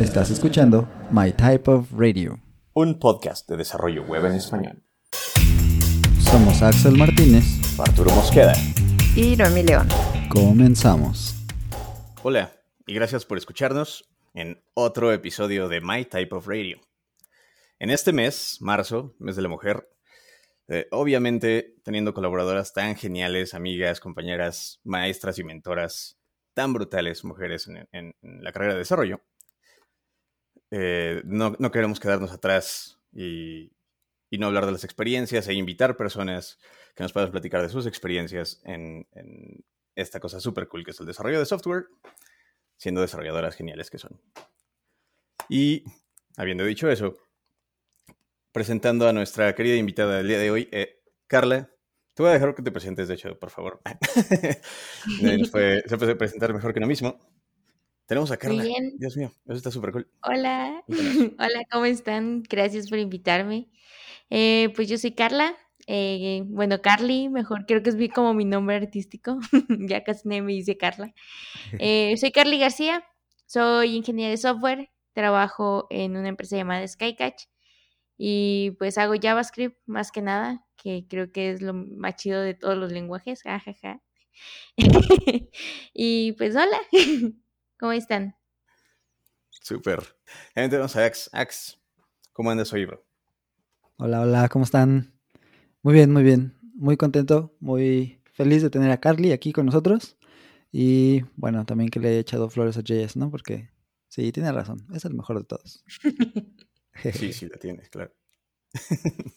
Estás escuchando My Type of Radio, un podcast de desarrollo web en español. Somos Axel Martínez, Arturo Mosqueda y Noemi León. Comenzamos. Hola y gracias por escucharnos en otro episodio de My Type of Radio. En este mes, marzo, mes de la mujer, eh, obviamente teniendo colaboradoras tan geniales, amigas, compañeras, maestras y mentoras tan brutales, mujeres en la carrera de desarrollo, eh, no, queremos quedarnos atrás y, no hablar de las experiencias e invitar personas que nos puedan platicar de sus experiencias en, esta cosa súper cool que es el desarrollo de software, siendo desarrolladoras geniales que son. Y habiendo dicho eso, presentando a nuestra querida invitada del día de hoy, eh, Carla. Te voy a dejar que te presentes, de hecho, por favor. se puede presentar mejor que lo mismo. Tenemos a Carla. bien. Dios mío, eso está súper cool. Hola, hola, ¿cómo están? Gracias por invitarme. Eh, pues yo soy Carla. Eh, bueno, Carly, mejor, creo que es como mi nombre artístico. ya casi nadie me dice Carla. Eh, soy Carly García, soy ingeniera de software, trabajo en una empresa llamada Skycatch y pues hago JavaScript más que nada, que creo que es lo más chido de todos los lenguajes. Ajaja. y pues hola. ¿Cómo están? Súper. Tenemos a Ax. Ax, ¿cómo andas hoy, bro? Hola, hola, ¿cómo están? Muy bien, muy bien. Muy contento, muy feliz de tener a Carly aquí con nosotros. Y bueno, también que le he echado flores a JS, ¿no? Porque sí, tiene razón, es el mejor de todos. sí, sí, la tienes, claro.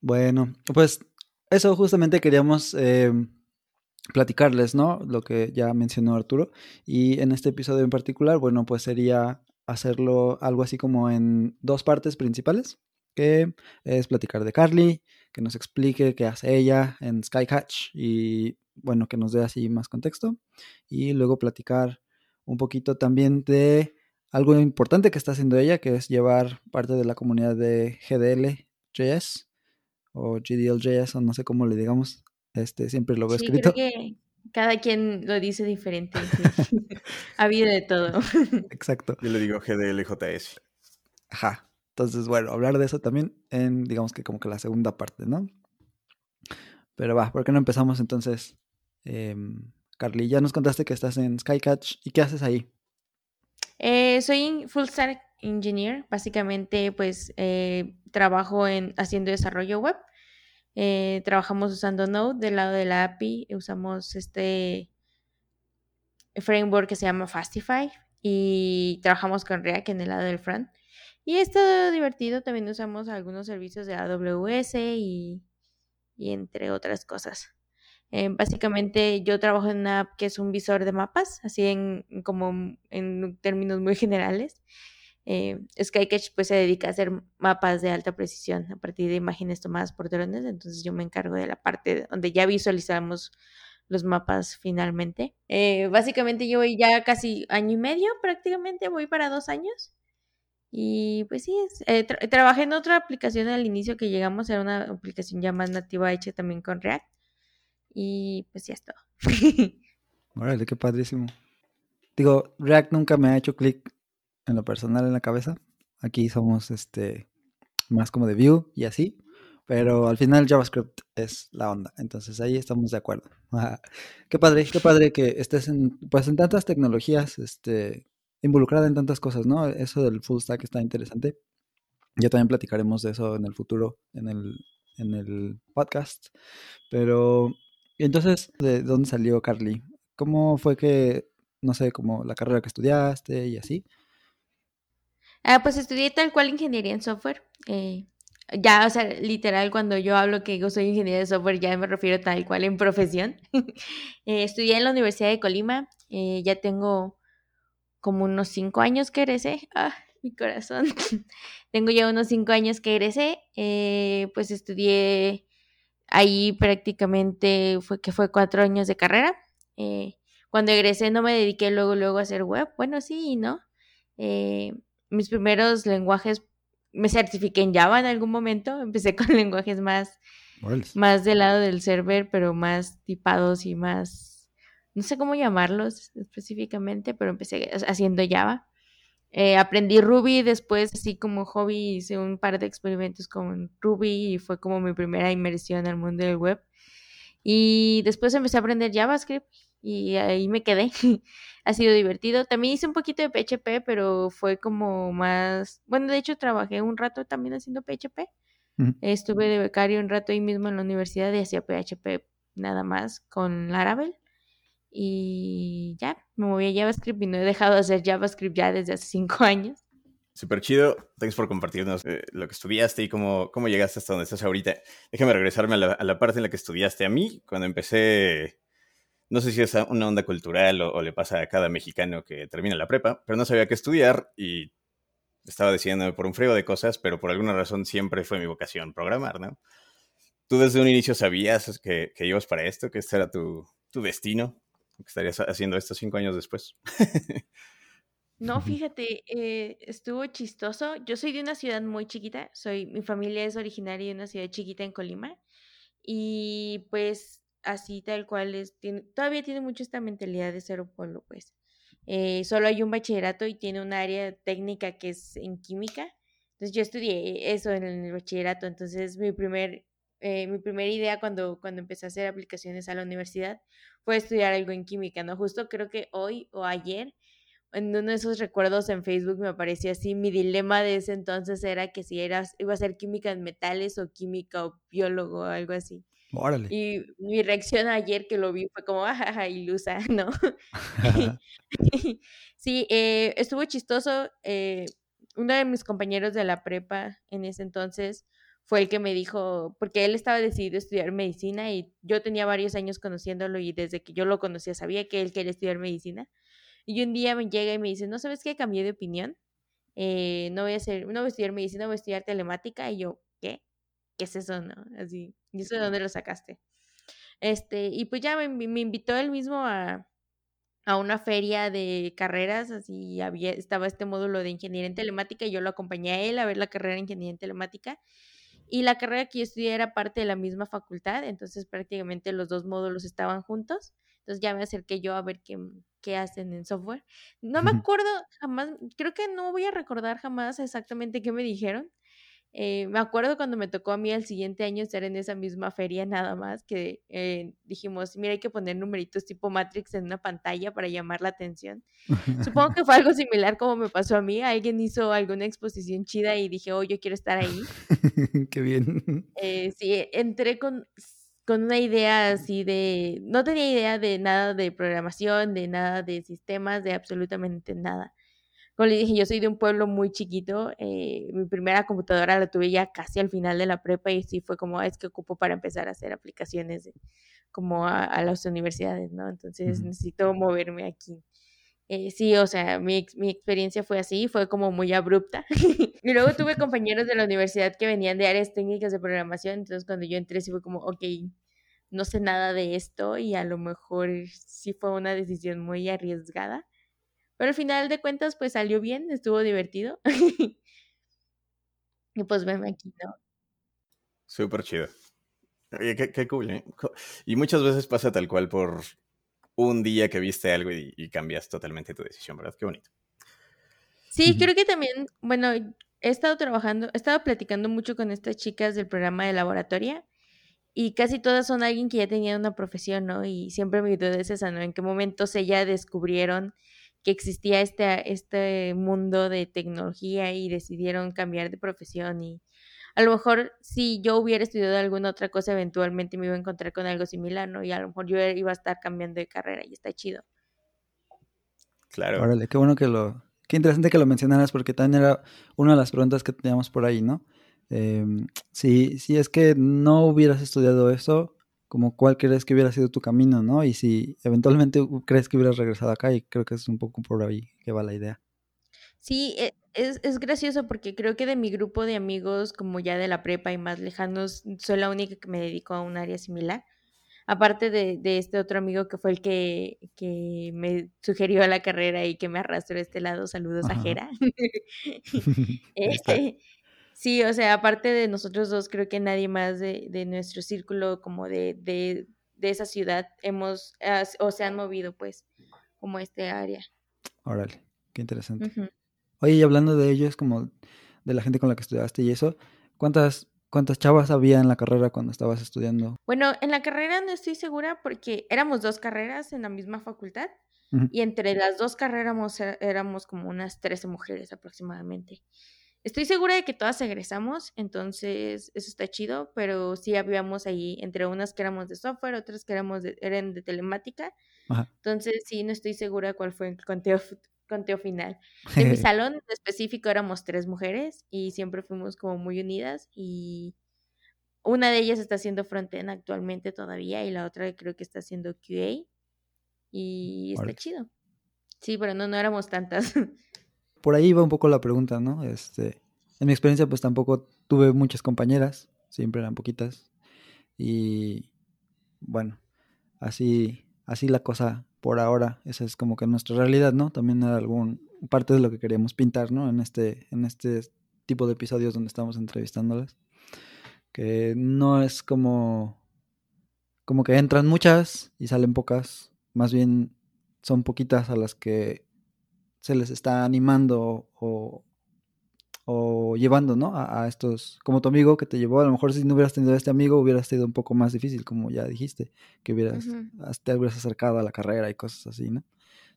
bueno, pues eso justamente queríamos eh, platicarles, ¿no? Lo que ya mencionó Arturo. Y en este episodio en particular, bueno, pues sería hacerlo algo así como en dos partes principales, que es platicar de Carly, que nos explique qué hace ella en Skycatch y, bueno, que nos dé así más contexto. Y luego platicar un poquito también de algo importante que está haciendo ella, que es llevar parte de la comunidad de GDL.js o GDLJS, o no sé cómo le digamos este, siempre lo veo sí, escrito. Creo que cada quien lo dice diferente. ha habido de todo. Exacto. Yo le digo GDLJS. Ajá. Entonces, bueno, hablar de eso también en, digamos que como que la segunda parte, ¿no? Pero va, ¿por qué no empezamos entonces? Eh, Carly, ya nos contaste que estás en Skycatch. ¿Y qué haces ahí? Eh, soy full stack engineer. Básicamente, pues, eh, trabajo en haciendo desarrollo web. Eh, trabajamos usando Node del lado de la API, usamos este framework que se llama Fastify y trabajamos con React en el lado del front. Y está divertido, también usamos algunos servicios de AWS y, entre otras cosas. Eh, básicamente yo trabajo en una app que es un visor de mapas, así en como en términos muy generales. Eh, Skycatch pues se dedica a hacer mapas de alta precisión a partir de imágenes tomadas por drones, entonces yo me encargo de la parte donde ya visualizamos los mapas finalmente. Eh, básicamente yo voy ya casi año y medio, prácticamente voy para dos años. Y pues sí, eh, trabajé en otra aplicación al inicio que llegamos, era una aplicación ya más nativa hecha también con React. Y pues ya está. Órale, qué padrísimo. Digo, React nunca me ha hecho clic en lo personal en la cabeza. Aquí somos este más como de Vue y así. Pero al final JavaScript es la onda. Entonces ahí estamos de acuerdo. qué padre, qué padre que estés en, pues en tantas tecnologías, este, involucrada en tantas cosas, ¿no? Eso del full stack está interesante. Ya también platicaremos de eso en el futuro, en el, en el podcast. Pero, entonces, ¿de dónde salió Carly? ¿Cómo fue que, no sé, como la carrera que estudiaste y así? Ah, pues estudié tal cual ingeniería en software. Eh, ya, o sea, literal, cuando yo hablo que yo soy ingeniera de software, ya me refiero tal cual en profesión. Eh, estudié en la Universidad de Colima. Eh, ya tengo como unos cinco años que egresé. Ah, mi corazón. tengo ya unos cinco años que egresé. pues estudié ahí prácticamente, fue que fue cuatro años de carrera. cuando egresé no me dediqué luego, luego a hacer web. Bueno, sí, ¿no? Mis primeros lenguajes, me certifiqué en Java en algún momento, empecé con lenguajes más, más del lado del server, pero más tipados y más, no sé cómo llamarlos específicamente, pero empecé haciendo Java. Eh, aprendí Ruby después, así como hobby, hice un par de experimentos con Ruby y fue como mi primera inmersión al mundo del web. Y después empecé a aprender JavaScript y ahí me quedé. ha sido divertido. También hice un poquito de PHP, pero fue como más, bueno, de hecho trabajé un rato también haciendo PHP. Estuve de becario un rato ahí mismo en la universidad y hacía PHP nada más con Laravel. Y ya, me moví a JavaScript y no he dejado de hacer JavaScript ya desde hace cinco años. Súper chido. Thanks por compartirnos eh, lo que estudiaste y cómo, cómo llegaste hasta donde estás ahorita. Déjame regresarme a la, a la, parte en la que estudiaste. A mí, cuando empecé, no sé si es una onda cultural o, o, le pasa a cada mexicano que termina la prepa, pero no sabía qué estudiar y estaba decidiendo por un frío de cosas, pero por alguna razón siempre fue mi vocación programar, ¿no? ¿Tú desde un inicio sabías que, que ibas para esto, que este era tu, tu destino? que estarías haciendo esto cinco años después. No, fíjate, eh, estuvo chistoso. Yo soy de una ciudad muy chiquita, soy, mi familia es originaria de una ciudad chiquita en Colima y pues así tal cual es, tiene, todavía tiene mucho esta mentalidad de un pueblo, pues. Eh, solo hay un bachillerato y tiene un área técnica que es en química. Entonces yo estudié eso en el bachillerato, entonces mi primer eh, mi primera idea cuando, cuando empecé a hacer aplicaciones a la universidad fue estudiar algo en química, ¿no? Justo creo que hoy o ayer, en uno de esos recuerdos en Facebook me apareció así, mi dilema de ese entonces era que si eras, iba a ser química en metales o química o biólogo o algo así. Órale. Y mi reacción ayer que lo vi fue como, ajaja, ilusa, ¿no? sí, eh, estuvo chistoso. Eh, uno de mis compañeros de la prepa en ese entonces fue el que me dijo, porque él estaba decidido a estudiar medicina y yo tenía varios años conociéndolo y desde que yo lo conocía sabía que él quería estudiar medicina. Y un día me llega y me dice, ¿no sabes qué? Cambié de opinión. Eh, no voy a hacer, no voy a estudiar medicina, voy a estudiar telemática. Y yo, ¿qué? ¿Qué es eso, no? Así, ¿y eso de dónde lo sacaste? Este, y pues ya me, me invitó él mismo a, a una feria de carreras, así había, estaba este módulo de ingeniería en telemática y yo lo acompañé a él a ver la carrera de ingeniería en telemática y la carrera que yo estudié era parte de la misma facultad, entonces prácticamente los dos módulos estaban juntos. Entonces ya me acerqué yo a ver qué, qué hacen en software. No me acuerdo jamás, creo que no voy a recordar jamás exactamente qué me dijeron, eh, me acuerdo cuando me tocó a mí el siguiente año estar en esa misma feria nada más, que eh, dijimos, mira, hay que poner numeritos tipo Matrix en una pantalla para llamar la atención. Supongo que fue algo similar como me pasó a mí. Alguien hizo alguna exposición chida y dije, oh, yo quiero estar ahí. Qué bien. Eh, sí, entré con, con una idea así de, no tenía idea de nada de programación, de nada de sistemas, de absolutamente nada como le dije, yo soy de un pueblo muy chiquito. Eh, mi primera computadora la tuve ya casi al final de la prepa y sí fue como, ah, es que ocupo para empezar a hacer aplicaciones como a, las universidades, ¿no? Entonces necesito moverme aquí. Eh, sí, o sea, mi, mi, experiencia fue así, fue como muy abrupta. y luego tuve compañeros de la universidad que venían de áreas técnicas de programación, entonces cuando yo entré sí fue como, ok, no sé nada de esto y a lo mejor sí fue una decisión muy arriesgada. Pero al final de cuentas, pues salió bien, estuvo divertido. y pues venme aquí, ¿no? Súper chido. Oye, qué, cool, ¿eh? Y muchas veces pasa tal cual por un día que viste algo y, cambias totalmente tu decisión, ¿verdad? Qué bonito. Sí, creo que también, bueno, he estado trabajando, he estado platicando mucho con estas chicas del programa de laboratoria y casi todas son alguien que ya tenía una profesión, ¿no? Y siempre mi duda es esa, ¿no? ¿En qué momentos ella descubrieron que existía este, este mundo de tecnología y decidieron cambiar de profesión y a lo mejor si yo hubiera estudiado alguna otra cosa eventualmente me iba a encontrar con algo similar, ¿no? Y a lo mejor yo iba a estar cambiando de carrera y está chido. Claro. Órale, qué bueno que lo... Qué interesante que lo mencionaras porque también era una de las preguntas que teníamos por ahí, ¿no? Eh, si, si es que no hubieras estudiado eso, como cuál crees que hubiera sido tu camino, ¿no? Y si eventualmente crees que hubieras regresado acá, y creo que es un poco por ahí que va la idea. Sí, e, es, es, gracioso porque creo que de mi grupo de amigos, como ya de la prepa y más lejanos, soy la única que me dedico a un área similar. Aparte de, de este otro amigo que fue el que, que, me sugirió la carrera y que me arrastró a este lado, saludos a Jera. este, Sí, o sea, aparte de nosotros dos, creo que nadie más de, de nuestro círculo, como de, de, de, esa ciudad, hemos, o se han movido, pues, como este área. Órale, qué interesante. Oye, y hablando de ellos, como de la gente con la que estudiaste y eso, ¿cuántas, cuántas chavas había en la carrera cuando estabas estudiando? Bueno, en la carrera no estoy segura porque éramos dos carreras en la misma facultad y entre las dos carreras éramos como unas 13 mujeres aproximadamente. Estoy segura de que todas egresamos, entonces eso está chido, pero sí habíamos ahí entre unas que éramos de software, otras que éramos de, eran de telemática. Entonces sí, no estoy segura cuál fue el conteo, conteo final. En mi salón en específico éramos tres mujeres y siempre fuimos como muy unidas y una de ellas está haciendo frontend actualmente todavía y la otra creo que está haciendo QA y está chido. Sí, pero no, no éramos tantas. por ahí va un poco la pregunta, ¿no? Este, en mi experiencia, pues tampoco tuve muchas compañeras, siempre eran poquitas. Y bueno, así, así la cosa por ahora. Esa es como que nuestra realidad, ¿no? También era algún parte de lo que queríamos pintar, ¿no? En este, en este tipo de episodios donde estamos entrevistándolas. Que no es como. como que entran muchas y salen pocas. Más bien son poquitas a las que se les está animando o, o llevando, ¿no? A, estos, como tu amigo que te llevó, a lo mejor si no hubieras tenido a este amigo hubiera sido un poco más difícil, como ya dijiste, que hubieras, te hubieras acercado a la carrera y cosas así, ¿no?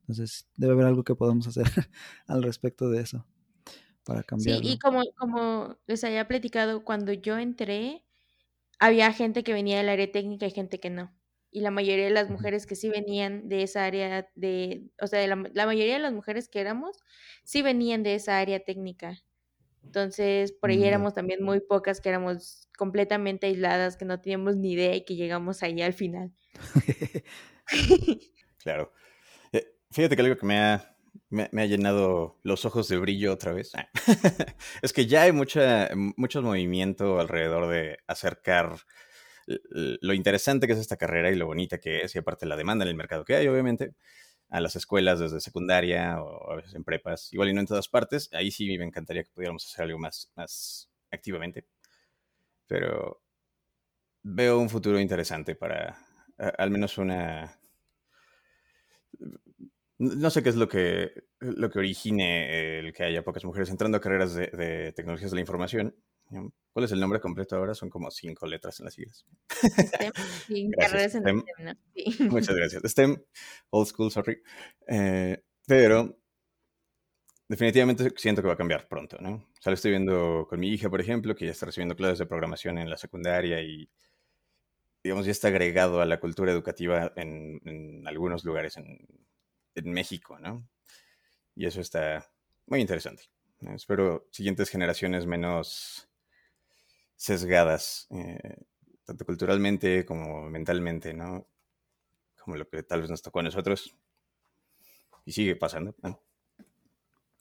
Entonces debe haber algo que podamos hacer al respecto de eso para cambiar. Sí, y como, como les había platicado, cuando yo entré, había gente que venía del área técnica y gente que no y la mayoría de las mujeres que sí venían de esa área de, o sea, la, mayoría de las mujeres que éramos, sí venían de esa área técnica. Entonces, por ahí éramos también muy pocas que éramos completamente aisladas, que no teníamos ni idea y que llegamos ahí al final. claro. Eh, fíjate que algo que me ha, me, ha, llenado los ojos de brillo otra vez es que ya hay mucha, mucho movimiento alrededor de acercar lo interesante que es esta carrera y lo bonita que es, y aparte la demanda en el mercado que hay, obviamente, a las escuelas desde secundaria o a veces en prepas, igual y no en todas partes, ahí sí me encantaría que pudiéramos hacer algo más, más activamente. Pero veo un futuro interesante para al menos una... No sé qué es lo que, lo que origine el que haya pocas mujeres entrando a carreras de, de tecnologías de la información, ¿Cuál es el nombre completo ahora? Son como cinco letras en las siglas. STEM, Muchas gracias. STEM, old school, sorry. Eh, pero definitivamente siento que va a cambiar pronto, ¿no? O sea, lo estoy viendo con mi hija, por ejemplo, que ya está recibiendo clases de programación en la secundaria y, digamos, ya está agregado a la cultura educativa en, algunos lugares en, en México, ¿no? Y eso está muy interesante. Espero siguientes generaciones menos sesgadas, eh, tanto culturalmente como mentalmente, ¿no? Como lo que tal vez nos tocó a nosotros. Y sigue pasando.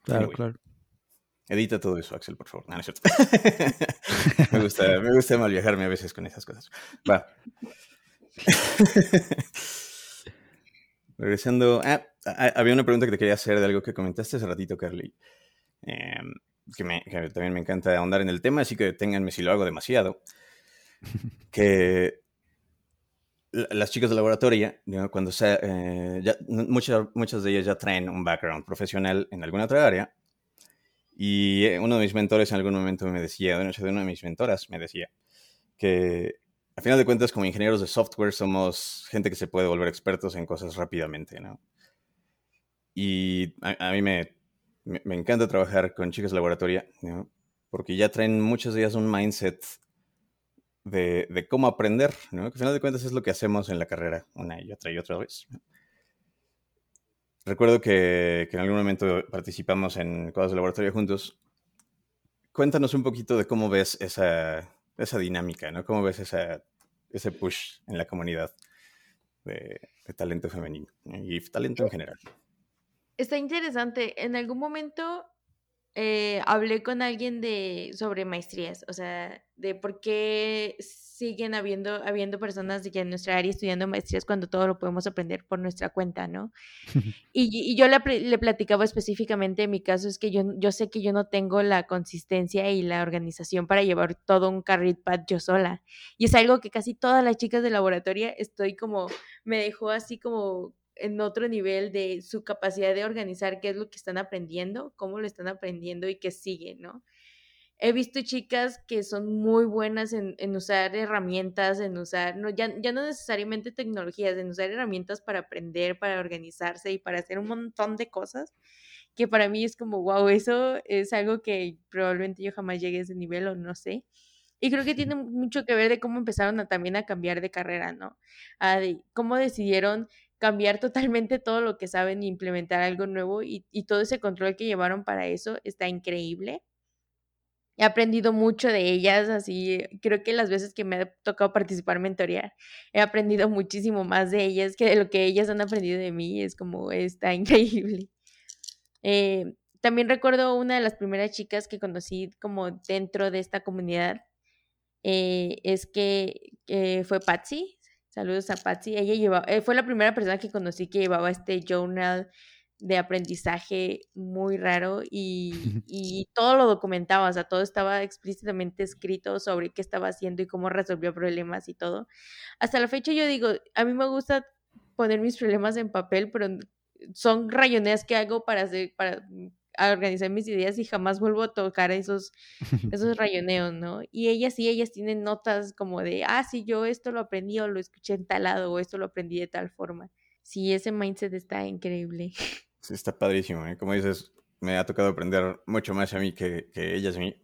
Claro, claro. Edita todo eso, Axel, por favor. No, no es cierto. me, gusta, me gusta mal viajarme a veces con esas cosas. Va. Regresando. Ah, había una pregunta que te quería hacer de algo que comentaste hace ratito, Carly. Em, que, también me encanta ahondar en el tema, así que ténganme si lo hago demasiado, que las chicas de laboratorio, cuando se, eh, muchas, muchas de ellas ya traen un background profesional en alguna otra área, y eh, uno de mis mentores en algún momento me decía, de una de mis mentoras me decía, que a final de cuentas como ingenieros de software somos gente que se puede volver expertos en cosas rápidamente, ¿no? Y a mí me, me, encanta trabajar con chicas de laboratorio, porque ya traen muchas de ellas un mindset de, cómo aprender, ¿no? que al final de cuentas es lo que hacemos en la carrera una y otra y otra vez. Recuerdo que, en algún momento participamos en cosas de laboratorio juntos. Cuéntanos un poquito de cómo ves esa, esa dinámica, ¿no? ¿Cómo ves esa, ese push en la comunidad de, de talento femenino y talento en general? Está interesante. En algún momento eh, hablé con alguien de sobre maestrías, o sea, de por qué siguen habiendo, habiendo personas de que en nuestra área estudiando maestrías cuando todo lo podemos aprender por nuestra cuenta, ¿no? y, yo le, le, platicaba específicamente, en mi caso es que yo, yo sé que yo no tengo la consistencia y la organización para llevar todo un carril pad yo sola. Y es algo que casi todas las chicas de laboratorio estoy como, me dejó así como en otro nivel de su capacidad de organizar qué es lo que están aprendiendo, cómo lo están aprendiendo y qué sigue, ¿no? He visto chicas que son muy buenas en, usar herramientas, en usar, no, ya, ya no necesariamente tecnologías, en usar herramientas para aprender, para organizarse y para hacer un montón de cosas, que para mí es como, wow, eso es algo que probablemente yo jamás llegue a ese nivel o no sé. Y creo que tiene mucho que ver de cómo empezaron a, también a cambiar de carrera, ¿no? A de cómo decidieron cambiar totalmente todo lo que saben e implementar algo nuevo y, y todo ese control que llevaron para eso está increíble. He aprendido mucho de ellas, así creo que las veces que me ha tocado participar mentorear, he aprendido muchísimo más de ellas que de lo que ellas han aprendido de mí, es como, está increíble. Eh, también recuerdo una de las primeras chicas que conocí como dentro de esta comunidad, eh, es que fue Patsy, saludos a Patsy, ella llevaba, eh, fue la primera persona que conocí que llevaba este journal de aprendizaje muy raro y, todo lo documentaba, o sea, todo estaba explícitamente escrito sobre qué estaba haciendo y cómo resolvió problemas y todo. Hasta la fecha yo digo, a mí me gusta poner mis problemas en papel, pero son rayoneas que hago para hacer, para organizar mis ideas y jamás vuelvo a tocar esos, esos rayoneos, ¿no? Y ellas sí, ellas tienen notas como de, ah, sí, yo esto lo aprendí o lo escuché en tal lado o esto lo aprendí de tal forma. Sí, ese mindset está increíble. Sí, está padrísimo. ¿eh? Como dices, me ha tocado aprender mucho más a mí que, que ellas a mí.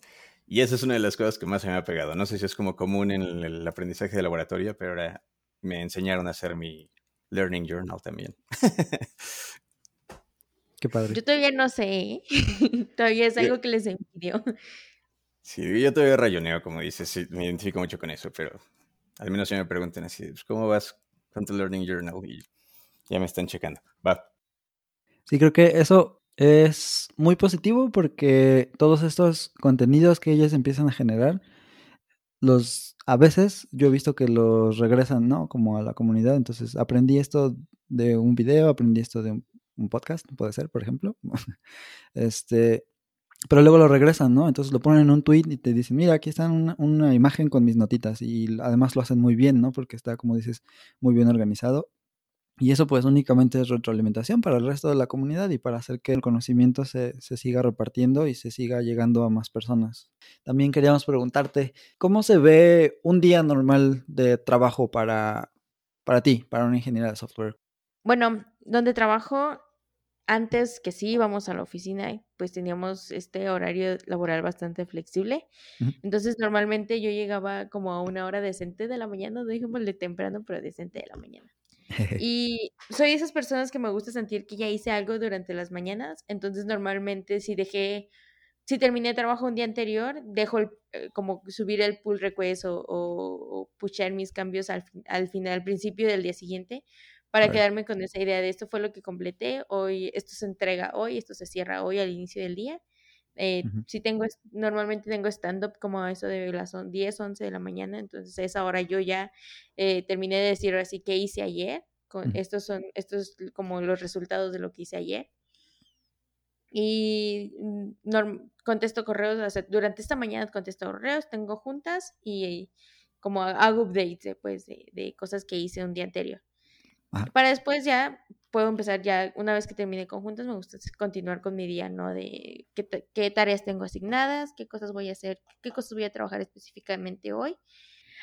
Y esa es una de las cosas que más se me ha pegado. No sé si es como común en el, aprendizaje de laboratorio, pero ahora me enseñaron a hacer mi Learning Journal también. Qué padre. Yo todavía no sé. ¿eh? todavía es algo que les envidio. Sí, yo todavía rayoneo, como dices. Sí, me identifico mucho con eso, pero al menos si me preguntan así, pues, ¿cómo vas con tu Learning Journal? Y ya me están checando. Va. Sí, creo que eso es muy positivo porque todos estos contenidos que ellas empiezan a generar, los a veces yo he visto que los regresan, ¿no? Como a la comunidad. Entonces, aprendí esto de un video, aprendí esto de un, podcast, puede ser, por ejemplo. este, pero luego lo regresan, ¿no? Entonces lo ponen en un tweet y te dicen, mira, aquí está una, una, imagen con mis notitas. Y además lo hacen muy bien, ¿no? Porque está, como dices, muy bien organizado. Y eso pues únicamente es retroalimentación para el resto de la comunidad y para hacer que el conocimiento se, siga repartiendo y se siga llegando a más personas. También queríamos preguntarte, ¿cómo se ve un día normal de trabajo para, para ti, para una ingeniera de software? Bueno, donde trabajo, antes que sí íbamos a la oficina, pues teníamos este horario laboral bastante flexible. Entonces, normalmente yo llegaba como a una hora decente de la mañana, no de temprano, pero decente de la mañana. Y soy esas personas que me gusta sentir que ya hice algo durante las mañanas, entonces normalmente si dejé, si terminé trabajo un día anterior, dejo eh, como subir el pull request o, o, pushar mis cambios al, al final, al principio del día siguiente, para quedarme con esa idea de esto fue lo que completé, hoy esto se entrega hoy, esto se cierra hoy al inicio del día. Eh, Si tengo, normalmente tengo stand-up como eso de las 10, 11 de la mañana, entonces a esa hora yo ya eh, terminé de decir así que hice ayer, con, estos son, estos como los resultados de lo que hice ayer. Y mm, contesto correos, durante esta mañana contesto correos, tengo juntas y como hago updates pues, de, de cosas que hice un día anterior. Para después ya puedo empezar ya, una vez que termine conjuntos, me gusta continuar con mi día, ¿no? De qué, qué, tareas tengo asignadas, qué cosas voy a hacer, qué cosas voy a trabajar específicamente hoy.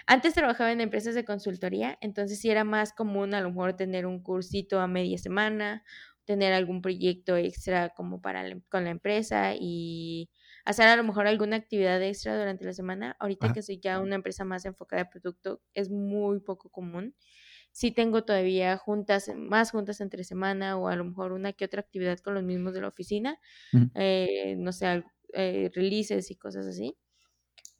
Antes trabajaba en empresas de consultoría, entonces sí era más común a lo mejor tener un cursito a media semana, tener algún proyecto extra como para con la empresa y hacer a lo mejor alguna actividad extra durante la semana. Ahorita que soy ya una empresa más enfocada en producto, es muy poco común sí tengo todavía juntas, más juntas entre semana o a lo mejor una que otra actividad con los mismos de la oficina, eh, no sé, eh, releases y cosas así.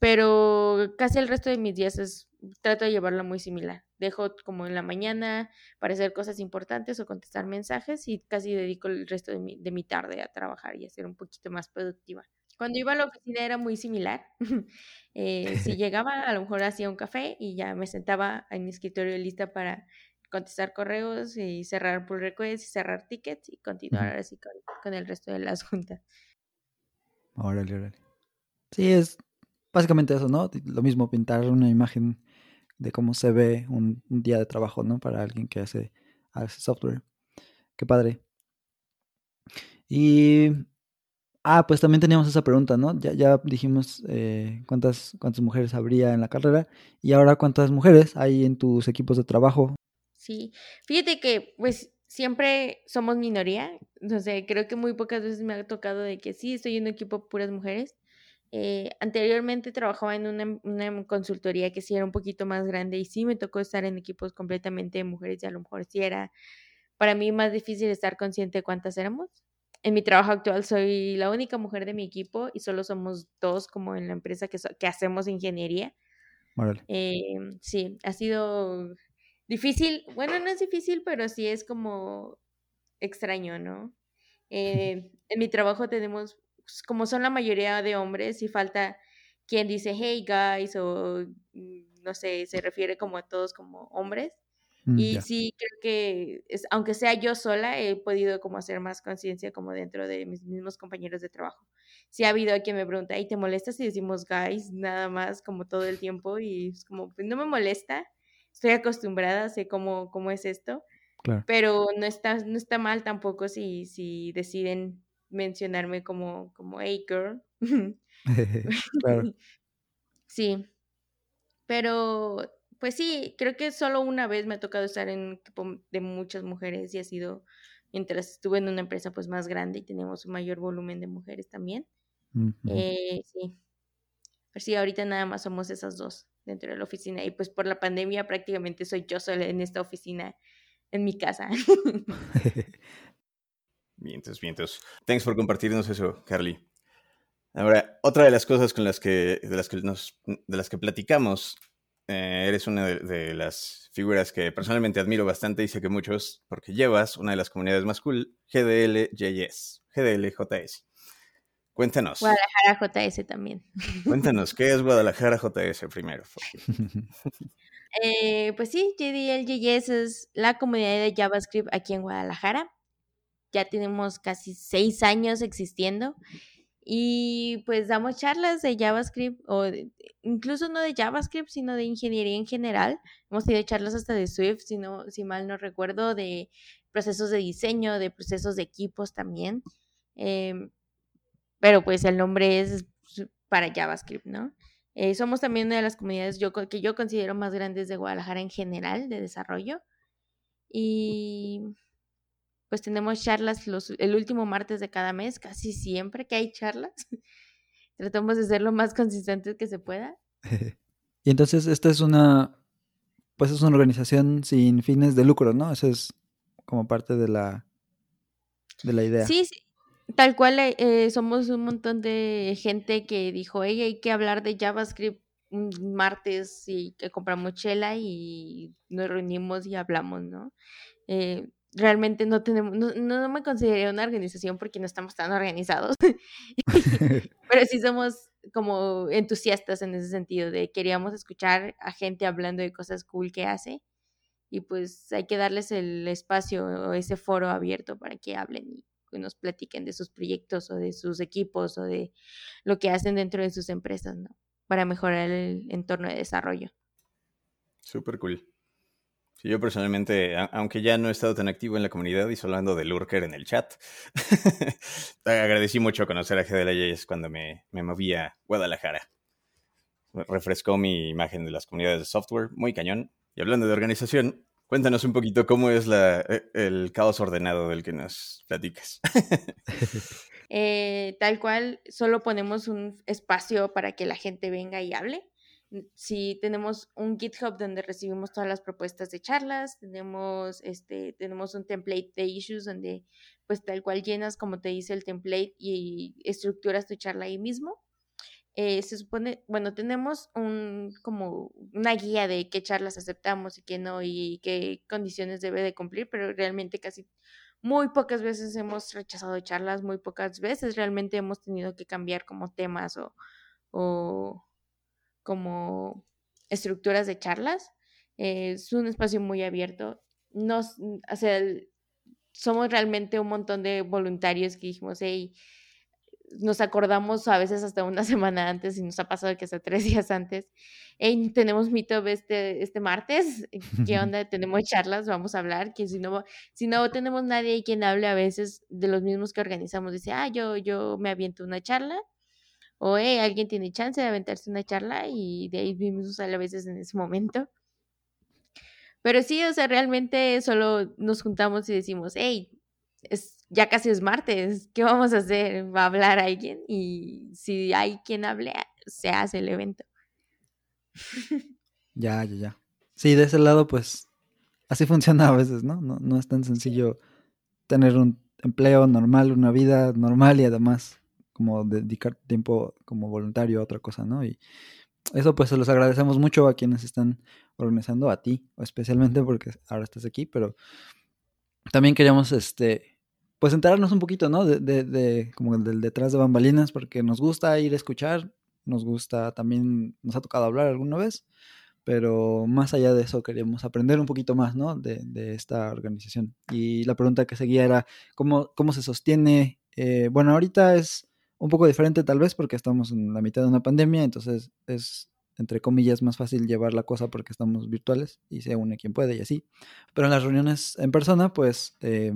Pero casi el resto de mis días es, trato de llevarla muy similar. Dejo como en la mañana para hacer cosas importantes o contestar mensajes y casi dedico el resto de mi, de mi tarde a trabajar y a ser un poquito más productiva. Cuando iba a la oficina era muy similar. eh, si llegaba, a lo mejor hacía un café y ya me sentaba en mi escritorio lista para contestar correos y cerrar pull requests y cerrar tickets y continuar así con, el resto de las juntas. Órale, órale. Sí, es básicamente eso, ¿no? Lo mismo, pintar una imagen de cómo se ve un, día de trabajo, ¿no? Para alguien que hace, hace software. Qué padre. Y. Ah, pues también teníamos esa pregunta, ¿no? Ya, ya dijimos eh, cuántas, cuántas mujeres habría en la carrera y ahora cuántas mujeres hay en tus equipos de trabajo. Sí, fíjate que pues siempre somos minoría, no sé, creo que muy pocas veces me ha tocado de que sí, estoy en un equipo puras mujeres. Eh, anteriormente trabajaba en una, una, consultoría que sí era un poquito más grande y sí me tocó estar en equipos completamente de mujeres y a lo mejor sí era para mí más difícil estar consciente de cuántas éramos. En mi trabajo actual soy la única mujer de mi equipo y solo somos dos como en la empresa que, que hacemos ingeniería. Eh, sí, ha sido difícil. Bueno, no es difícil, pero sí es como extraño, ¿no? Eh, en mi trabajo tenemos, pues, como son la mayoría de hombres, y falta quien dice hey guys o mm, no sé, se refiere como a todos como hombres. Mm, y sí, creo que, es, aunque sea yo sola, he podido como hacer más conciencia como dentro de mis mismos compañeros de trabajo. Sí ha habido quien me pregunta, ¿y te molesta si decimos guys nada más como todo el tiempo? Y es como, pues no me molesta, estoy acostumbrada, sé cómo, cómo es esto, claro. pero no está, no está mal tampoco si, si deciden mencionarme como, como hey girl. claro. Sí, pero pues sí, creo que solo una vez me ha tocado estar en un equipo de muchas mujeres y ha sido mientras estuve en una empresa pues más grande y teníamos un mayor volumen de mujeres también. eh, sí. Pero sí, ahorita nada más somos esas dos dentro de la oficina y pues por la pandemia prácticamente soy yo sola en esta oficina en mi casa. vientos, vientos. Thanks por compartirnos eso, Carly. Ahora, otra de las cosas con las que, de las que, nos, de las que platicamos eh, eres una de, las figuras que personalmente admiro bastante y sé que muchos, porque llevas una de las comunidades más cool, GDLJS, GDLJS. Cuéntanos. Guadalajara JS también. Cuéntanos, ¿qué es Guadalajara JS primero? eh, pues sí, GDLJS es la comunidad de JavaScript aquí en Guadalajara. Ya tenemos casi seis años existiendo y pues damos charlas de JavaScript o incluso no de JavaScript, sino de ingeniería en general. Hemos tenido charlas hasta de Swift, si, si mal no recuerdo, de procesos de diseño, de procesos de equipos también. Em, pero pues el nombre es para JavaScript, ¿no? Eh, somos también una de las comunidades yo, que yo considero más grandes de Guadalajara en general de desarrollo. Y pues tenemos charlas los, el último martes de cada mes, casi siempre que hay charlas. Tratamos de ser lo más consistentes que se pueda. y entonces esta es una, pues es una organización sin fines de lucro, ¿no? Eso es como parte de la, de la idea. Sí, sí. Tal cual eh, somos un montón de gente que dijo, hey, hay que hablar de JavaScript un martes y que compramos chela y nos reunimos y hablamos, ¿no? Eh, realmente no tenemos, no, no me considero una organización porque no estamos tan organizados, pero sí somos como entusiastas en ese sentido, de queríamos escuchar a gente hablando de cosas cool que hace y pues hay que darles el espacio o ese foro abierto para que hablen y nos platiquen de sus proyectos o de sus equipos o de lo que hacen dentro de sus empresas, ¿no? Para mejorar el entorno de desarrollo. Súper cool yo personalmente, aunque ya no he estado tan activo en la comunidad y solo ando de lurker en el chat, agradecí mucho conocer a GDLJS cuando me, me moví a Guadalajara. Refrescó mi imagen de las comunidades de software, muy cañón. Y hablando de organización, cuéntanos un poquito cómo es la, e, el caos ordenado del que nos platicas. Eh, tal cual, solo ponemos un espacio para que la gente venga y hable si tenemos un GitHub donde recibimos todas las propuestas de charlas, tenemos este, tenemos un template de issues donde pues tal cual llenas como te dice el template y estructuras tu charla ahí mismo. Eh, se supone, bueno, tenemos un como una guía de qué charlas aceptamos y qué no y qué condiciones debe de cumplir, pero realmente casi muy pocas veces hemos rechazado charlas, muy pocas veces realmente hemos tenido que cambiar como temas o, o como estructuras de charlas. Eh, es un espacio muy abierto. Nos, o somos realmente un montón de voluntarios que dijimos, hey, nos acordamos a veces hasta una semana antes y nos ha pasado que hasta tres días antes. Hey, tenemos meetup este, este martes. ¿Qué onda? Tenemos charlas, vamos a hablar. Que si no, si no tenemos nadie quien hable a veces de los mismos que organizamos, dice, ah, yo, yo me aviento una charla. O hey, alguien tiene chance de aventarse una charla y de ahí sale a veces en ese momento. Pero sí, o sea, realmente solo nos juntamos y decimos, hey, es, ya casi es martes, ¿qué vamos a hacer? ¿Va a hablar alguien? Y si hay quien hable, se hace el evento. Ya, ya, ya. Sí, de ese lado, pues, así funciona a veces, ¿no? No, no es tan sencillo tener un empleo normal, una vida normal y además como dedicar tiempo como voluntario a otra cosa, ¿no? Y eso pues se los agradecemos mucho a quienes están organizando, a ti, especialmente porque ahora estás aquí, pero también queríamos, este, pues enterarnos un poquito, ¿no? De, de, de, como del detrás de bambalinas, porque nos gusta ir a escuchar, nos gusta también, nos ha tocado hablar alguna vez, pero más allá de eso queríamos aprender un poquito más, ¿no? De, de esta organización. Y la pregunta que seguía era, ¿cómo, cómo se sostiene? Eh, bueno, ahorita es un poco diferente tal vez porque estamos en la mitad de una pandemia, entonces es entre comillas, más fácil llevar la cosa porque estamos virtuales y se une quien puede y así. Pero en las reuniones en persona, pues eh,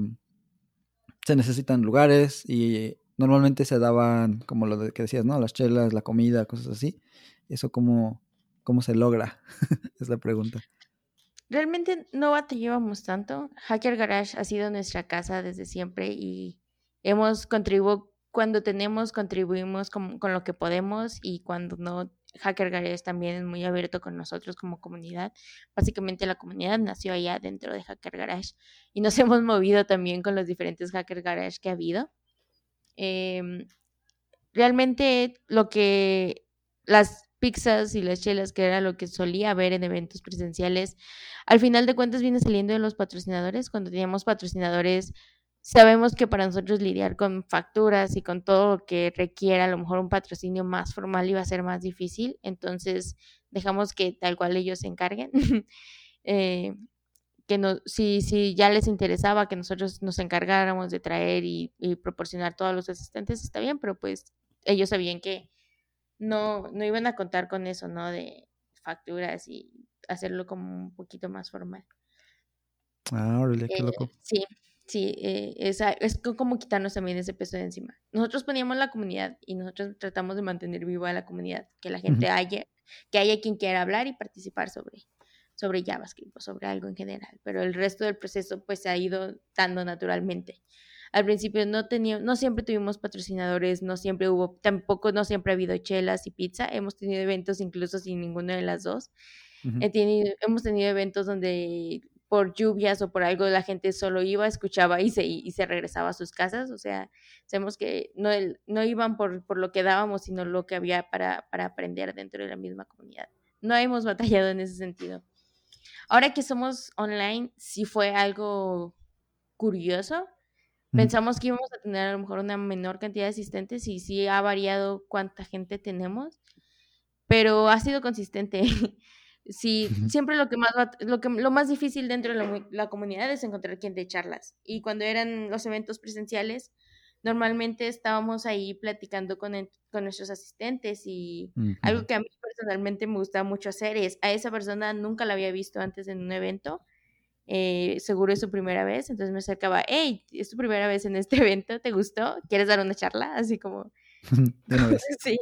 se necesitan lugares y normalmente se daban, como lo que decías, ¿no? Las chelas, la comida, cosas así. ¿Eso cómo, cómo se logra? es la pregunta. Realmente no batallamos tanto. Hacker Garage ha sido nuestra casa desde siempre y hemos contribuido, cuando tenemos, contribuimos con, con lo que podemos y cuando no Hacker Garage también es muy abierto con nosotros como comunidad. Básicamente la comunidad nació allá dentro de Hacker Garage y nos hemos movido también con los diferentes Hacker Garage que ha habido. Em, realmente lo que las pizzas y las chelas, que era lo que solía ver en eventos presenciales, al final de cuentas viene saliendo de los patrocinadores. Cuando teníamos patrocinadores Sabemos que para nosotros lidiar con facturas y con todo lo que requiera a lo mejor un patrocinio más formal iba a ser más difícil, entonces dejamos que tal cual ellos se encarguen. eh, que no, si, si ya les interesaba que nosotros nos encargáramos de traer y, y, proporcionar todos los asistentes, está bien, pero pues ellos sabían que no, no iban a contar con eso, ¿no? De facturas y hacerlo como un poquito más formal. Ah, órale, qué loco. sí, Sí, eh, es, es, como quitarnos también ese peso de encima. Nosotros poníamos la comunidad y nosotros tratamos de mantener viva la comunidad, que la gente haya, que haya quien quiera hablar y participar sobre, sobre JavaScript o sobre algo en general, pero el resto del proceso pues se ha ido dando naturalmente. Al principio no tenía, no siempre tuvimos patrocinadores, no siempre hubo, tampoco no siempre ha habido chelas y pizza, hemos tenido eventos incluso sin ninguna de las dos. He tenido, hemos tenido eventos donde por lluvias o por algo la gente solo iba, escuchaba y se, y se regresaba a sus casas. O sea, sabemos que no, no iban por, por lo que dábamos, sino lo que había para, para aprender dentro de la misma comunidad. No hemos batallado en ese sentido. Ahora que somos online, sí fue algo curioso. Pensamos que íbamos a tener a lo mejor una menor cantidad de asistentes y sí ha variado cuánta gente tenemos, pero ha sido consistente. Sí, siempre lo que más lo que lo más difícil dentro de la, comunidad es encontrar quien de charlas. Y cuando eran los eventos presenciales, normalmente estábamos ahí platicando con, con nuestros asistentes y algo que a mí personalmente me gusta mucho hacer es a esa persona nunca la había visto antes en un evento. Eh, seguro es su primera vez, entonces me acercaba, hey, es tu primera vez en este evento, ¿te gustó? ¿Quieres dar una charla? Así como, de una vez. sí,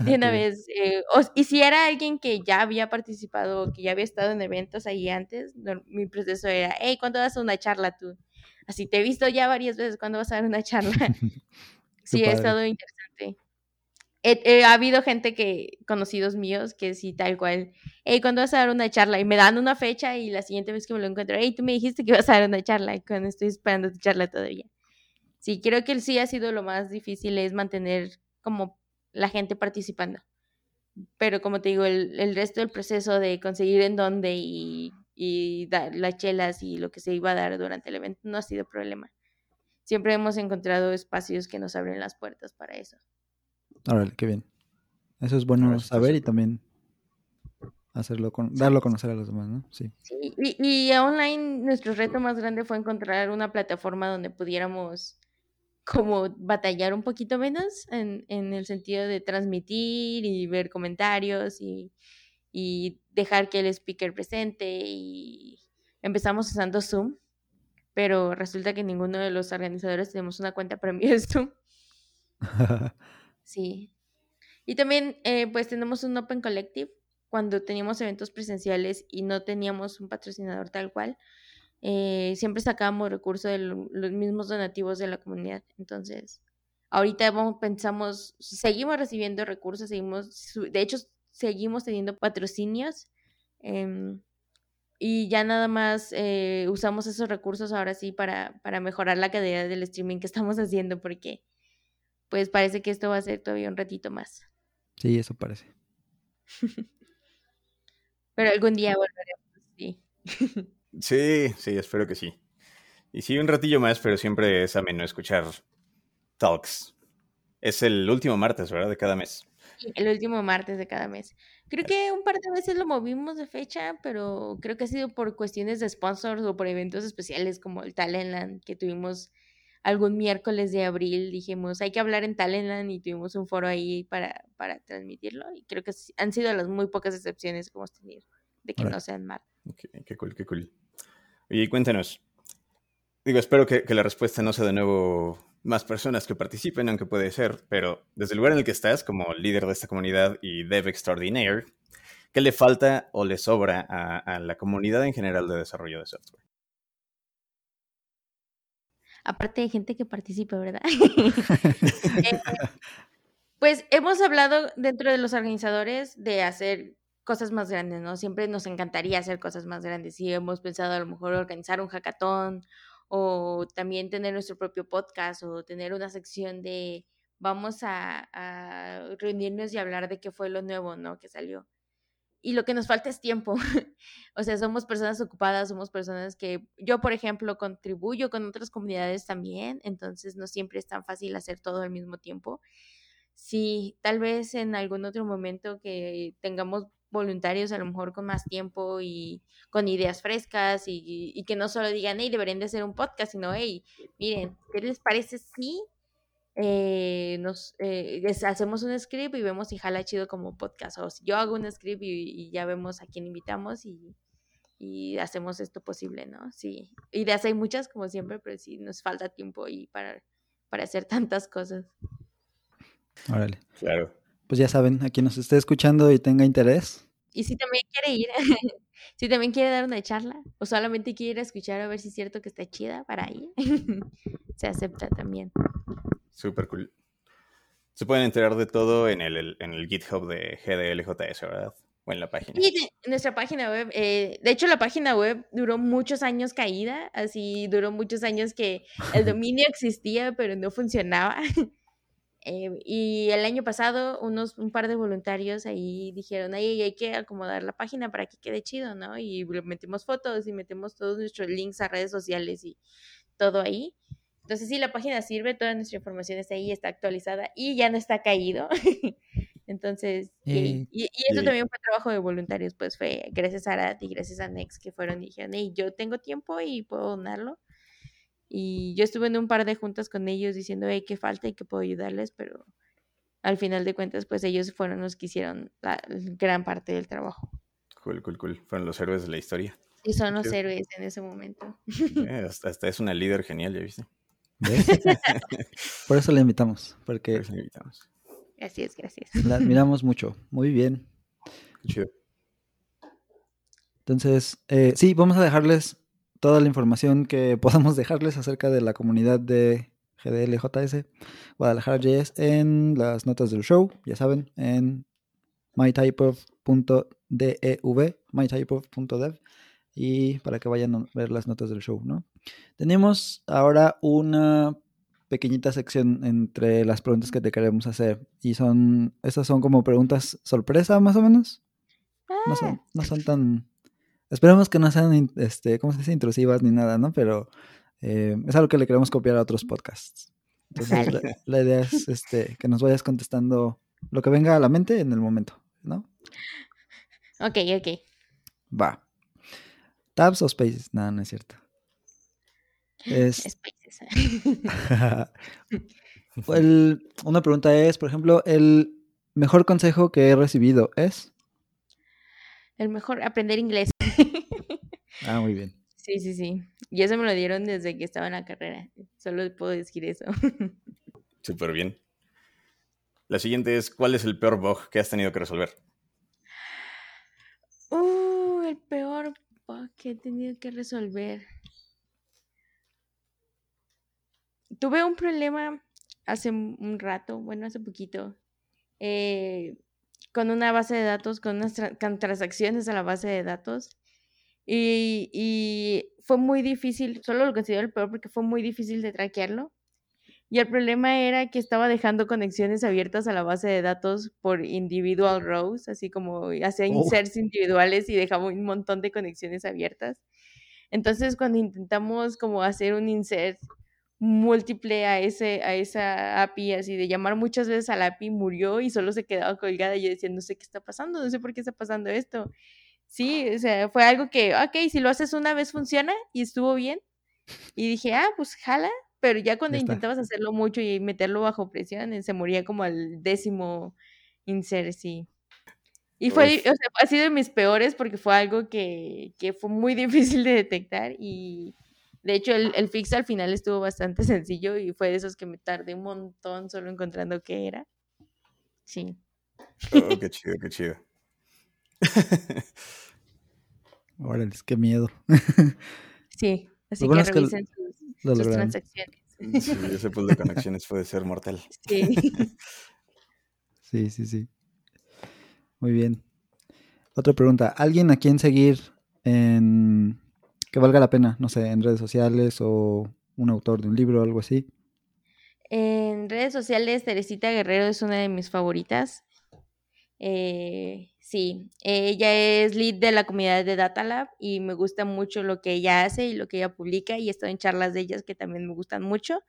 de una vez. Eh, y si era alguien que ya había participado, que ya había estado en eventos ahí antes, mi proceso era, hey, ¿cuándo vas a una charla tú? Así, te he visto ya varias veces, ¿cuándo vas a dar una charla? sí, ha estado interesante. ha habido gente que, conocidos míos, que sí, tal cual, hey, ¿cuándo vas a dar una charla? Y me dan una fecha y la siguiente vez que me lo encuentro, hey, tú me dijiste que ibas a dar una charla, y cuando estoy esperando tu charla todavía sí, creo que sí ha sido lo más difícil es mantener como la gente participando. Pero como te digo, el, el resto del proceso de conseguir en dónde y, y dar las chelas y lo que se iba a dar durante el evento no ha sido problema. Siempre hemos encontrado espacios que nos abren las puertas para eso. Órale, qué bien. Eso es bueno saber y también hacerlo con, darlo a conocer a los demás, ¿no? Sí. sí y, y online nuestro reto más grande fue encontrar una plataforma donde pudiéramos como batallar un poquito menos en, en el sentido de transmitir y ver comentarios y, y dejar que el speaker presente y empezamos usando Zoom, pero resulta que ninguno de los organizadores tenemos una cuenta premium de Zoom. Sí. Y también, eh, pues tenemos un Open Collective cuando teníamos eventos presenciales y no teníamos un patrocinador tal cual. Eh, siempre sacábamos recursos de los mismos donativos de la comunidad. Entonces, ahorita pensamos, seguimos recibiendo recursos, seguimos, de hecho, seguimos teniendo patrocinios. Em, y ya nada más eh, usamos esos recursos ahora sí para, para mejorar la calidad del streaming que estamos haciendo, porque pues parece que esto va a ser todavía un ratito más. Sí, eso parece. Pero algún día volveremos, sí. Sí, sí, espero que sí. Y sí, un ratillo más, pero siempre es ameno escuchar talks. Es el último martes, ¿verdad? De cada mes. el último martes de cada mes. Creo que un par de veces lo movimos de fecha, pero creo que ha sido por cuestiones de sponsors o por eventos especiales como el Talentland que tuvimos algún miércoles de abril. Dijimos, hay que hablar en Talentland y tuvimos un foro ahí para, para transmitirlo. Y creo que han sido las muy pocas excepciones que hemos tenido de que no sean martes. Qué cool, qué cool. Oye, cuéntanos. Digo, espero que, la respuesta no sea de nuevo más personas que participen, aunque puede ser, pero desde el lugar en el que estás, como líder de esta comunidad y dev extraordinaire, ¿qué le falta o le sobra a, la comunidad en general de desarrollo de software? Aparte de gente que participe, ¿verdad? Eh, pues hemos hablado dentro de los organizadores de hacer cosas más grandes, ¿no? Siempre nos encantaría hacer cosas más grandes y hemos pensado a lo mejor organizar un hackathon o también tener nuestro propio podcast o tener una sección de vamos a, reunirnos y hablar de qué fue lo nuevo, ¿no? Que salió. Y lo que nos falta es tiempo. o sea, somos personas ocupadas, somos personas que yo, por ejemplo, contribuyo con otras comunidades también, entonces no siempre es tan fácil hacer todo al mismo tiempo. Sí, tal vez en algún otro momento que tengamos voluntarios a lo mejor con más tiempo y con ideas frescas y, que no solo digan, hey, deberían de hacer un podcast, sino, hey, miren, ¿qué les parece si eh, nos eh, hacemos un script y vemos si jala chido como podcast? O si yo hago un script y, ya vemos a quién invitamos y, y, hacemos esto posible, ¿no? Sí, ideas hay muchas como siempre, pero sí nos falta tiempo y para, para hacer tantas cosas. Órale. Claro pues ya saben, a quien nos esté escuchando y tenga interés. Y si también quiere ir, si también quiere dar una charla o solamente quiere escuchar a ver si es cierto que está chida para ir, se acepta también. Súper cool. Se pueden enterar de todo en el, en el GitHub de GDLJS, ¿verdad? O en la página. Y nuestra página web. Eh, de hecho, la página web duró muchos años caída. Así duró muchos años que el dominio existía, pero no funcionaba. Eh, y el año pasado, unos, un par de voluntarios ahí dijeron, ahí hay que acomodar la página para que quede chido, ¿no? Y metimos fotos y metemos todos nuestros links a redes sociales y todo ahí. Entonces sí, la página sirve, toda nuestra información está ahí, está actualizada y ya no está caído. Entonces, y, eso también fue trabajo de voluntarios, pues fue gracias a Arat y gracias a Nex que fueron y dijeron, hey, yo tengo tiempo y puedo donarlo. Y yo estuve en un par de juntas con ellos diciendo, hey, qué falta y qué puedo ayudarles, pero al final de cuentas, pues ellos fueron los que hicieron la gran parte del trabajo. Cool, cool, cool. Fueron los héroes de la historia. Y son los héroes en ese momento. Eh, hasta, es una líder genial, ya viste. Por eso la invitamos, porque... Por eso la invitamos. Gracias, gracias. La admiramos mucho. Muy bien. Chido. Entonces, eh, sí, vamos a dejarles toda la información que podamos dejarles acerca de la comunidad de GDLJS Guadalajara JS en las notas del show, ya saben, en mytypeof.dev, mytypeof.dev y para que vayan a ver las notas del show, ¿no? Tenemos ahora una pequeñita sección entre las preguntas que te queremos hacer y son, estas son como preguntas sorpresa más o menos. No son, no son tan Esperemos que no sean, este, ¿cómo se dice? Intrusivas ni nada, ¿no? Pero eh, es algo que le queremos copiar a otros podcasts. Entonces, la, idea es este, que nos vayas contestando lo que venga a la mente en el momento, ¿no? Ok, ok. Va. ¿Tabs o Spaces? No, no es cierto. Es, antes. una pregunta es, por ejemplo, el mejor consejo que he recibido es... El mejor, aprender inglés. ah, muy bien. Sí, sí, sí. Y eso me lo dieron desde que estaba en la carrera. Solo puedo decir eso. Súper bien. La siguiente es, ¿cuál es el peor bug que has tenido que resolver? Uh, el peor bug que he tenido que resolver. Tuve un problema hace un rato, bueno, hace poquito, eh, con una base de datos, con unas transacciones a la base de datos. Y, y, fue muy difícil, solo lo considero el peor porque fue muy difícil de traquearlo. Y el problema era que estaba dejando conexiones abiertas a la base de datos por individual rows, así como hacía oh. inserts individuales y dejaba un montón de conexiones abiertas. Entonces, cuando intentamos como hacer un insert múltiple a, ese, a esa API, así de llamar muchas veces a la API, murió y solo se quedaba colgada. Y yo decía, no sé qué está pasando, no sé por qué está pasando esto. Sí, o sea, fue algo que, ok, si lo haces una vez funciona y estuvo bien. Y dije, ah, pues jala, pero ya cuando intentabas hacerlo mucho y meterlo bajo presión, eh, se moría como al décimo insert, sí. Y fue, o sea, ha sido de mis peores porque fue algo que, que fue muy difícil de detectar y de hecho el, el, fix al final estuvo bastante sencillo y fue de esos que me tardé un montón solo encontrando qué era. Sí. Oh, qué chido, qué chido. Órale, qué miedo. sí, así que revisen sus, transacciones. Sí, ese pool de conexiones puede ser mortal. Sí. sí, sí, sí. Muy bien. Otra pregunta. ¿Alguien a quien seguir en que valga la pena? No sé, en redes sociales o un autor de un libro o algo así. En redes sociales, Teresita Guerrero es una de mis favoritas. Eh, Sí, ella es lead de la comunidad de Data Lab y me gusta mucho lo que ella hace y lo que ella publica y he estado en charlas de ellas que también me gustan mucho.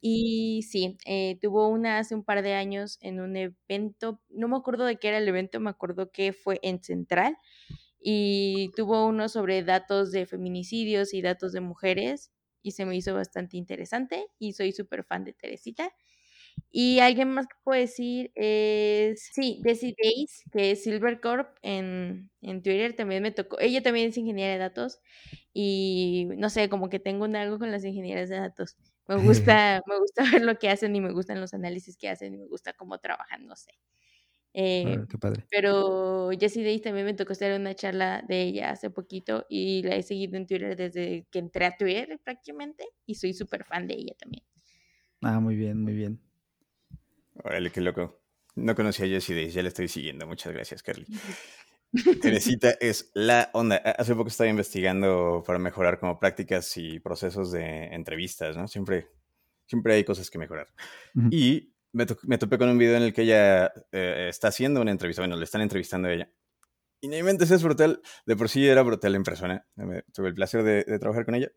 Y sí, eh, tuvo una hace un par de años en un evento, no me acuerdo de qué era el evento, me acuerdo que fue en Central y tuvo uno sobre datos de feminicidios y datos de mujeres y se me hizo bastante interesante y soy súper fan de Teresita. Y alguien más que puedo decir es, sí, Desi Days, que es Silver Corp en, en Twitter, también me tocó, ella también es ingeniera de datos y no sé, como que tengo un algo con las ingenieras de datos. Me gusta, me gusta ver lo que hacen y me gustan los análisis que hacen y me gusta cómo trabajan, no sé. Eh, qué padre. Pero Jessie Days también me tocó hacer una charla de ella hace poquito y la he seguido en Twitter desde que entré a Twitter prácticamente y soy súper fan de ella también. Ah, muy bien, muy bien. Órale, qué loco. No conocía a Jessie Days, ya le estoy siguiendo. Muchas gracias, Carly. Teresita es la onda. Hace poco estaba investigando para mejorar como prácticas y procesos de entrevistas, ¿no? Siempre, siempre hay cosas que mejorar. Y me, topé con un video en el que ella eh, está haciendo una entrevista, bueno, le están entrevistando a ella. Y mi mente es brutal, de por sí era brutal en persona. tuve el placer de trabajar con ella.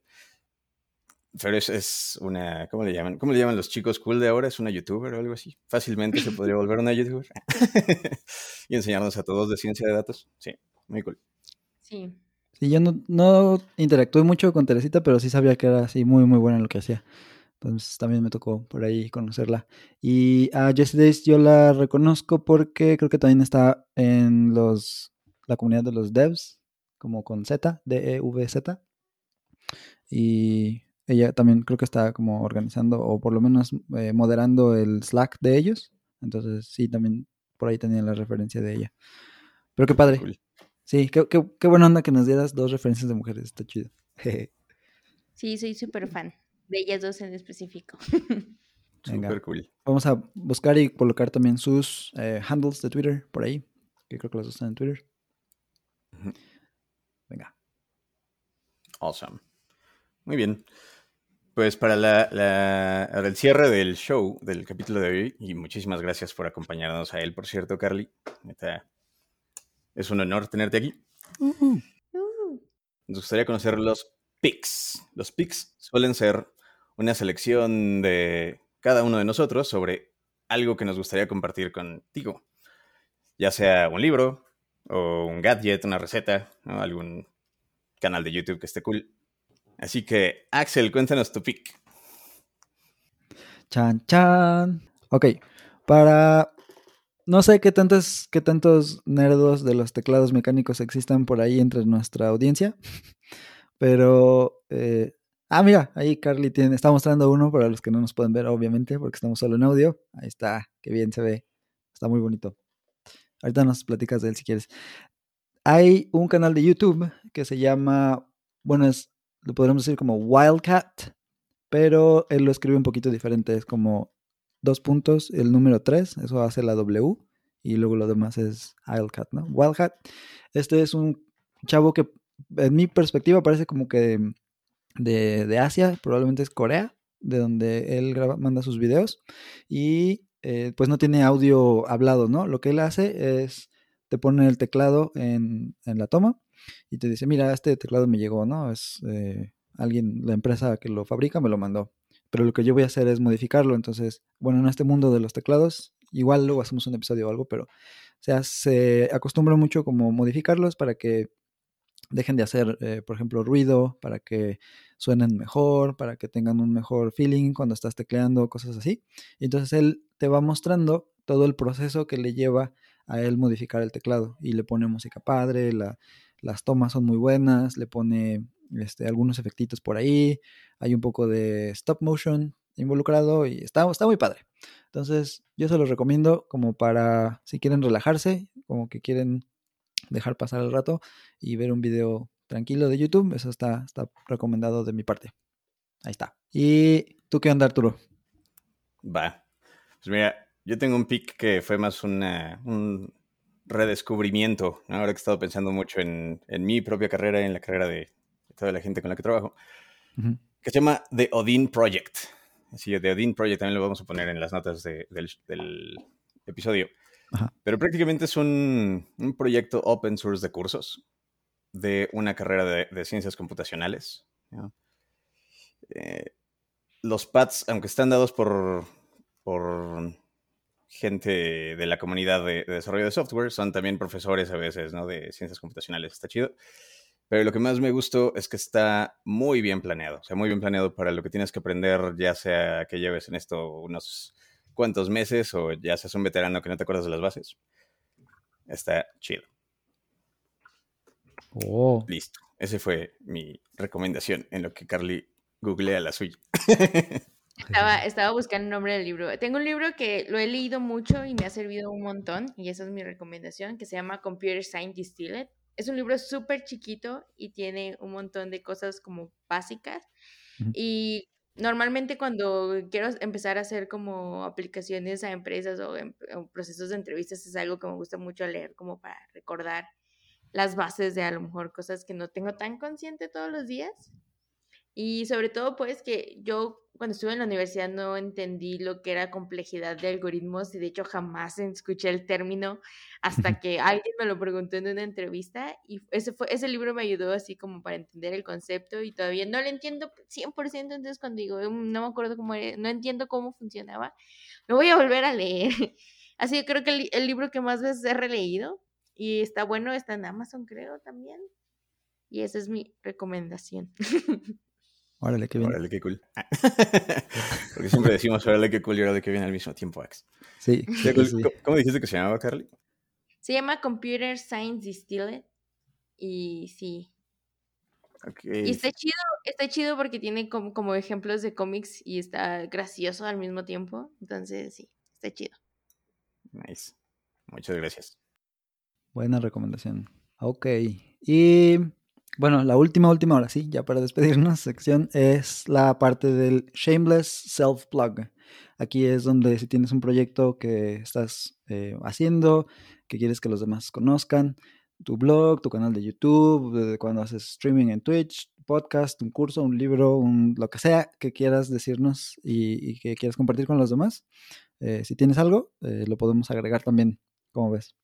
Pero es, una, ¿cómo le llaman? ¿Cómo le llaman los chicos cool de ahora? ¿Es una youtuber o algo así? Fácilmente se podría volver una youtuber. y enseñarnos a todos de ciencia de datos. Sí, muy cool. Sí. Sí, yo no, no interactué mucho con Teresita, pero sí sabía que era así muy, muy buena en lo que hacía. Entonces también me tocó por ahí conocerla. Y a Jessie Days yo la reconozco porque creo que también está en los la comunidad de los devs, como con Z, D-E-V-Z. Y ella también creo que está como organizando o por lo menos eh, moderando el Slack de ellos. Entonces sí, también por ahí tenía la referencia de ella. Pero qué padre. Sí, qué, qué, buena onda que nos dieras dos referencias de mujeres. Está chido. sí, soy súper fan. De ellas dos en específico. Súper cool. Vamos a buscar y colocar también sus eh, handles de Twitter por ahí. Que creo que las dos están en Twitter. Venga. Awesome. Muy bien. Pues para la, el cierre del show, del capítulo de hoy, y muchísimas gracias por acompañarnos a él, por cierto, Carly. es un honor tenerte aquí. Nos gustaría conocer los picks. Los picks suelen ser una selección de cada uno de nosotros sobre algo que nos gustaría compartir contigo. Ya sea un libro, o un gadget, una receta, o algún canal de YouTube que esté cool. Así que, Axel, cuéntanos tu pick. Chan, chan. Ok, para... No sé qué tantos, qué tantos nerdos de los teclados mecánicos existan por ahí entre nuestra audiencia, pero... eh, Ah, mira, ahí Carly tiene, está mostrando uno para los que no nos pueden ver, obviamente, porque estamos solo en audio. Ahí está, qué bien se ve. Está muy bonito. Ahorita nos platicas de él si quieres. Hay un canal de YouTube que se llama, bueno, es, lo podríamos decir como Wildcat, pero él lo escribe un poquito diferente. Es como dos puntos, el número tres, eso hace la W, y luego lo demás es Wildcat, ¿no? Wildcat. Este es un chavo que, en mi perspectiva, parece como que de, de Asia, probablemente es Corea, de donde él graba, manda sus videos, y eh, pues no tiene audio hablado, ¿no? Lo que él hace es, te pone el teclado en, en la toma y te dice, mira, este teclado me llegó, ¿no? Es eh, alguien, la empresa que lo fabrica me lo mandó. Pero lo que yo voy a hacer es modificarlo. Entonces, bueno, en este mundo de los teclados, igual luego hacemos un episodio o algo, pero o sea, se acostumbra mucho como modificarlos para que dejen de hacer, eh, por ejemplo, ruido, para que suenen mejor, para que tengan un mejor feeling cuando estás tecleando, cosas así. Y entonces él te va mostrando todo el proceso que le lleva a él modificar el teclado y le pone música padre, la, las tomas son muy buenas, le pone este, algunos efectitos por ahí, hay un poco de stop motion involucrado y está, está muy padre. Entonces yo se los recomiendo como para si quieren relajarse, como que quieren dejar pasar el rato y ver un video tranquilo de YouTube, eso está, está recomendado de mi parte. Ahí está. ¿Y tú qué onda, Arturo? Va. Pues mira, yo tengo un pick que fue más una, un redescubrimiento, ¿no? ahora que he estado pensando mucho en, en, mi propia carrera y en la carrera de toda la gente con la que trabajo, uh -huh. que se llama The Odin Project. Así, The Odin Project también lo vamos a poner en las notas de, del, del, episodio. Pero prácticamente es un, un, proyecto open source de cursos de una carrera de, ciencias computacionales. Eh, los pads, aunque están dados por, por gente de la comunidad de, de, desarrollo de software, son también profesores a veces, ¿no? De ciencias computacionales. Está chido. Pero lo que más me gustó es que está muy bien planeado. O sea, muy bien planeado para lo que tienes que aprender, ya sea que lleves en esto unos cuantos meses o ya seas un veterano que no te acuerdas de las bases. Está chido. Oh. Listo. Esa fue mi recomendación en lo que Carly googlea la suya. Estaba, estaba, buscando el nombre del libro. Tengo un libro que lo he leído mucho y me ha servido un montón, y esa es mi recomendación, que se llama Computer Science Distilled. Es un libro súper chiquito y tiene un montón de cosas como básicas. Y normalmente cuando quiero empezar a hacer como aplicaciones a empresas o, en, o procesos de entrevistas es algo que me gusta mucho leer como para recordar las bases de a lo mejor cosas que no tengo tan consciente todos los días. Y sobre todo, pues, que yo cuando estuve en la universidad no entendí lo que era complejidad de algoritmos y de hecho jamás escuché el término hasta que alguien me lo preguntó en una entrevista y ese, fue, ese libro me ayudó así como para entender el concepto y todavía no lo entiendo 100%, entonces cuando digo, mm, no me acuerdo cómo era, no entiendo cómo funcionaba, lo voy a volver a leer. Así que creo que el, el libro que más veces he releído y está bueno, está en Amazon creo también. Y esa es mi recomendación. Órale, qué bien. Órale, qué cool. Porque siempre decimos órale, qué cool y órale, qué bien al mismo tiempo, Ax. Sí. sí, sí, sí. ¿Cómo, ¿Cómo, dijiste que se llamaba, Carly? Se llama Computer Science Distilled. Y sí. Okay. Y está chido, está chido porque tiene como, como ejemplos de cómics y está gracioso al mismo tiempo. Entonces, sí, está chido. Nice. Muchas gracias. Buena recomendación. Ok. Y bueno, la última, última, ahora sí, ya para despedirnos, sección es la parte del Shameless Self-Plug. Aquí es donde si tienes un proyecto que estás eh, haciendo, que quieres que los demás conozcan, tu blog, tu canal de YouTube, cuando haces streaming en Twitch, podcast, un curso, un libro, un, lo que sea que quieras decirnos y, y que quieras compartir con los demás. Eh, si tienes algo, eh, lo podemos agregar también, como ves.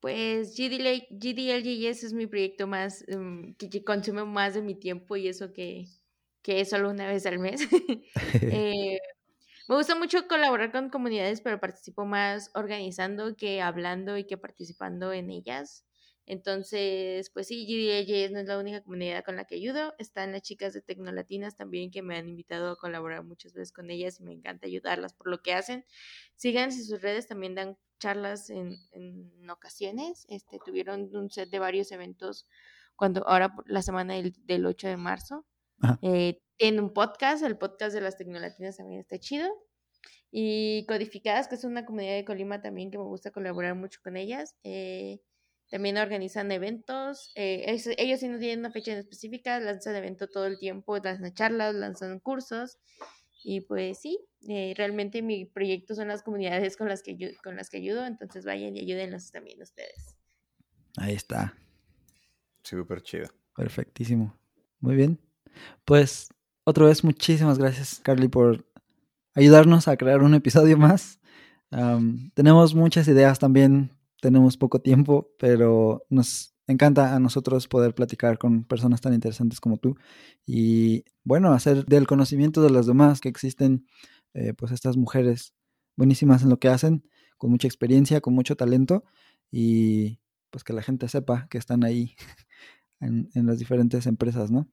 Pues GDL, GDLGS es mi proyecto más, um, que, consume más de mi tiempo y eso que, que es solo una vez al mes. eh, me gusta mucho colaborar con comunidades, pero participo más organizando que hablando y que participando en ellas. Entonces, pues sí, GDAJ no es la única comunidad con la que ayudo. Están las chicas de Tecnolatinas también que me han invitado a colaborar muchas veces con ellas y me encanta ayudarlas por lo que hacen. Síganse sus redes, también dan charlas en, en ocasiones. Este, tuvieron un set de varios eventos cuando ahora la semana del, del 8 de marzo. Eh, tienen un podcast, el podcast de las Tecnolatinas también está chido. Y Codificadas, que es una comunidad de Colima también que me gusta colaborar mucho con ellas. Eh, también organizan eventos. Eh, ellos, sí no tienen una fecha específica, lanzan evento todo el tiempo, lanzan charlas, lanzan cursos. Y pues sí, eh, realmente mi proyecto son las comunidades con las, que yo, con las que ayudo, entonces vayan y ayúdenlos también ustedes. Ahí está. Súper chido. Perfectísimo. Muy bien. Pues otra vez muchísimas gracias, Carly, por ayudarnos a crear un episodio más. tenemos muchas ideas también tenemos poco tiempo, pero nos encanta a nosotros poder platicar con personas tan interesantes como tú y bueno, hacer del conocimiento de los demás que existen eh, pues estas mujeres buenísimas en lo que hacen, con mucha experiencia, con mucho talento y pues que la gente sepa que están ahí en, en las diferentes empresas, ¿no?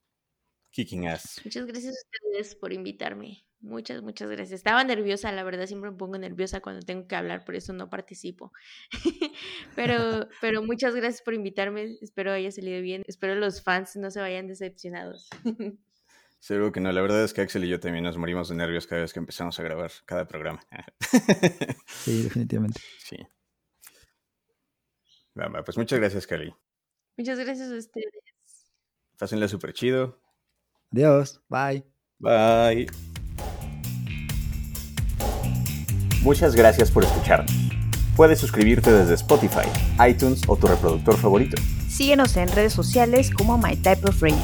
Kicking ass. Muchas gracias a ustedes por invitarme. Muchas, muchas gracias. Estaba nerviosa, la verdad, siempre me pongo nerviosa cuando tengo que hablar, por eso no participo. pero, pero muchas gracias por invitarme. Espero haya salido bien. Espero los fans no se vayan decepcionados. Seguro que no. La verdad es que Axel y yo también nos morimos de nervios cada vez que empezamos a grabar cada programa. sí, definitivamente. Sí. pues muchas gracias, Cali. Muchas gracias a ustedes. Pásenla súper chido. Adiós. Bye. Bye. Muchas gracias por escucharnos. Puedes suscribirte desde Spotify, iTunes o tu reproductor favorito. Síguenos en redes sociales como My Type of Radio.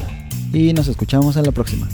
Y nos escuchamos en la próxima.